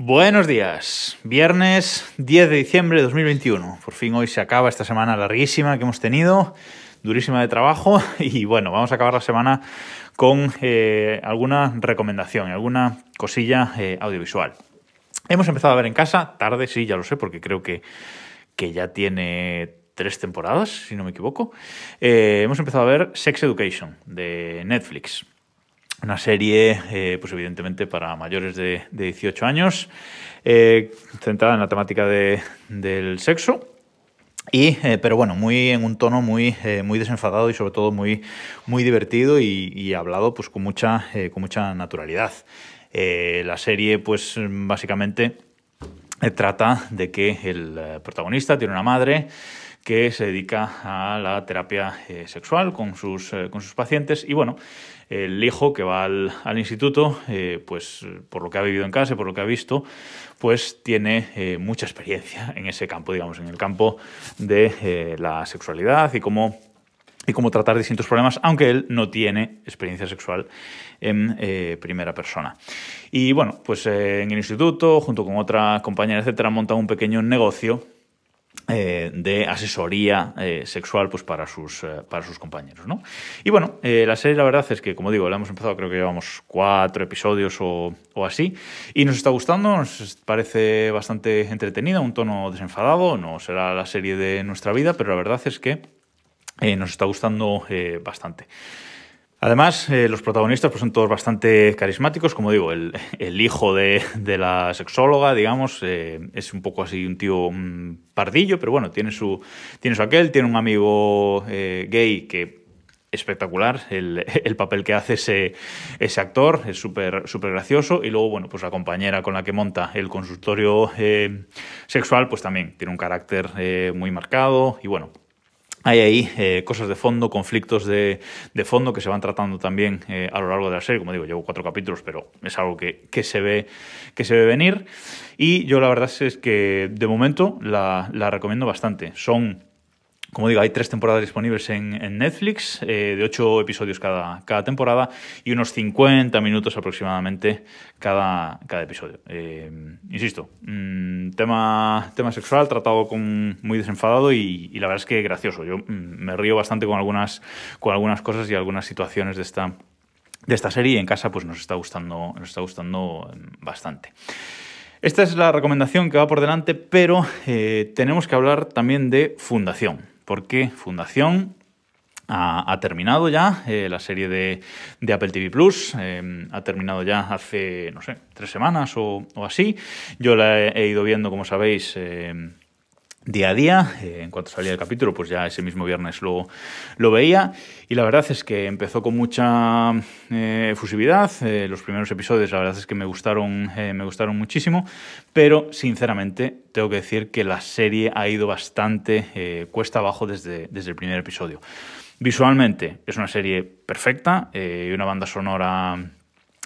Buenos días, viernes 10 de diciembre de 2021. Por fin hoy se acaba esta semana larguísima que hemos tenido, durísima de trabajo y bueno, vamos a acabar la semana con eh, alguna recomendación, alguna cosilla eh, audiovisual. Hemos empezado a ver en casa, tarde, sí, ya lo sé, porque creo que, que ya tiene tres temporadas, si no me equivoco. Eh, hemos empezado a ver Sex Education de Netflix. Una serie, eh, pues evidentemente para mayores de, de 18 años, eh, centrada en la temática de, del sexo. Y, eh, pero bueno, muy en un tono muy, muy desenfadado y sobre todo muy, muy divertido y, hablado pues con mucha, con mucha naturalidad. La serie, pues básicamente trata de que el protagonista tiene una madre que se dedica a la terapia eh, sexual con sus, eh, con sus pacientes y bueno, el hijo que va al, instituto, eh, pues por lo que ha vivido en casa, por lo que ha visto, pues tiene mucha experiencia en ese campo, digamos, en el campo de la sexualidad y cómo y cómo tratar distintos problemas, aunque él no tiene experiencia sexual en primera persona. Y bueno, pues en el instituto, junto con otra compañera, etcétera, monta un pequeño negocio eh, de asesoría eh, sexual pues para sus, eh, para sus compañeros. ¿no? Y bueno, la serie la verdad es que, como digo, la hemos empezado, creo que llevamos cuatro episodios o, o así, y nos está gustando, nos parece bastante entretenida, un tono desenfadado, no será la serie de nuestra vida, pero la verdad es que nos está gustando bastante. Además, eh, los protagonistas pues, son todos bastante carismáticos. Como digo, el, hijo de, la sexóloga, digamos, eh, es un poco así un tío un pardillo, pero bueno, tiene su, tiene su aquel, tiene un amigo eh, gay que espectacular el, el, papel que hace ese, ese actor, es súper super gracioso. Y luego, bueno, pues la compañera con la que monta el consultorio sexual, pues también tiene un carácter muy marcado. Y bueno, hay ahí eh, cosas de fondo, conflictos de, de, fondo que se van tratando también eh, a lo largo de la serie. Como digo, llevo cuatro capítulos, pero es algo que, que, se, ve, que se ve venir. Y yo la verdad es que de momento la, la recomiendo bastante. Son como digo, hay tres temporadas disponibles en, en Netflix, eh, de ocho episodios cada, cada, temporada y unos 50 minutos aproximadamente cada, cada episodio. Eh, insisto, mmm, tema, tema sexual tratado con muy desenfadado y, la verdad es que gracioso. Yo mmm, me río bastante con algunas, con algunas cosas y algunas situaciones de esta, de esta serie y en casa pues nos está gustando, nos está gustando bastante. Esta es la recomendación que va por delante, pero eh, tenemos que hablar también de Fundación porque Fundación ha, terminado ya eh, la serie de, de, Apple TV Plus, eh, ha terminado ya hace, no sé, tres semanas o, así. Yo la he, he, ido viendo, como sabéis, eh, día a día. Eh, en cuanto salía el capítulo, pues ya ese mismo viernes lo, lo veía. Y la verdad es que empezó con mucha eh, efusividad. Eh, los primeros episodios, la verdad es que me gustaron, me gustaron muchísimo. Pero, sinceramente, tengo que decir que la serie ha ido bastante cuesta abajo desde, desde el primer episodio. Visualmente es una serie perfecta y una banda sonora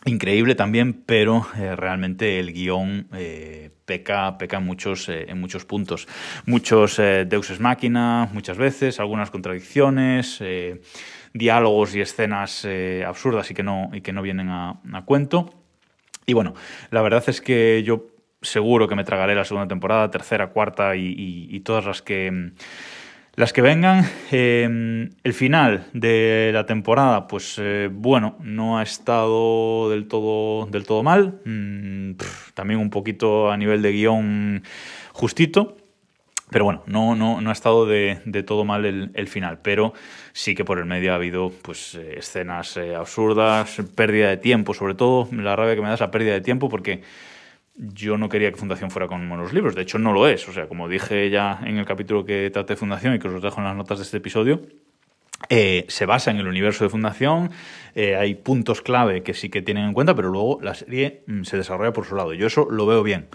increíble también, pero eh, realmente el guion eh, peca, peca en, muchos, eh, en muchos puntos. Muchos deuses máquina, muchas veces, algunas contradicciones, diálogos y escenas absurdas y que no, y que no vienen a, cuento. Y bueno, la verdad es que yo seguro que me tragaré la segunda temporada, tercera, cuarta y, todas las que las que vengan, eh, el final de la temporada, pues eh, bueno, no ha estado del todo, del todo mal. Mm, también un poquito a nivel de guion justito. Pero bueno, no, no, no ha estado de, de todo mal el, el, final. Pero sí que por el medio ha habido pues, eh, escenas absurdas, pérdida de tiempo, sobre todo la rabia que me da es la pérdida de tiempo porque yo no quería que Fundación fuera como los libros, de hecho no lo es. O sea, como dije ya en el capítulo que traté de Fundación y que os dejo en las notas de este episodio, eh, se basa en el universo de Fundación, eh, hay puntos clave que sí que tienen en cuenta, pero luego la serie mm, se desarrolla por su lado. Yo eso lo veo bien.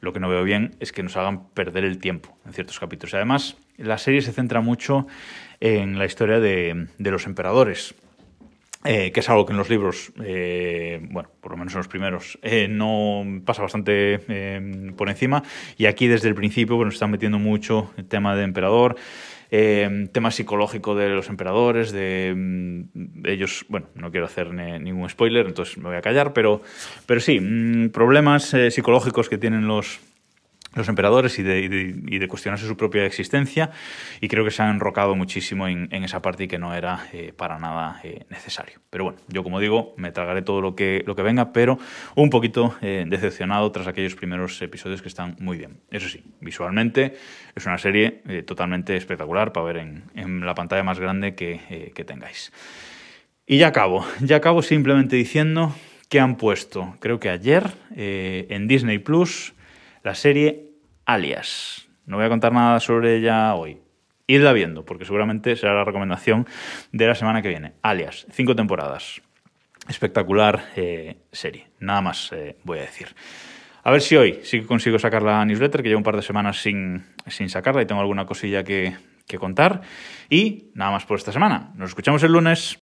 Lo que no veo bien es que nos hagan perder el tiempo en ciertos capítulos. Además, la serie se centra mucho en la historia de, de los emperadores, eh, que es algo que en los libros, eh, bueno, por lo menos en los primeros, eh, no pasa bastante eh, por encima. Y aquí desde el principio bueno, están metiendo mucho el tema de emperador. tema psicológico de los emperadores, de, mm, ellos, bueno, no quiero hacer ningún spoiler, entonces me voy a callar, pero, pero sí, mm, problemas psicológicos que tienen los los emperadores y de, cuestionarse su propia existencia y creo que se han enrocado muchísimo en, esa parte y que no era eh, para nada eh, necesario. Pero bueno, yo como digo, me tragaré todo lo que, lo que venga, pero un poquito eh, decepcionado tras aquellos primeros episodios que están muy bien. Eso sí, visualmente es una serie totalmente espectacular para ver en, la pantalla más grande que, que tengáis. Y ya acabo, ya acabo simplemente diciendo que han puesto, creo que ayer, en Disney Plus, la serie Alias. No voy a contar nada sobre ella hoy. Idla viendo, porque seguramente será la recomendación de la semana que viene. Alias, cinco temporadas. Espectacular eh, serie. Nada más eh, voy a decir. A ver si hoy sí que consigo sacar la newsletter, que llevo un par de semanas sin, sin sacarla y tengo alguna cosilla que, que contar. Y nada más por esta semana. Nos escuchamos el lunes.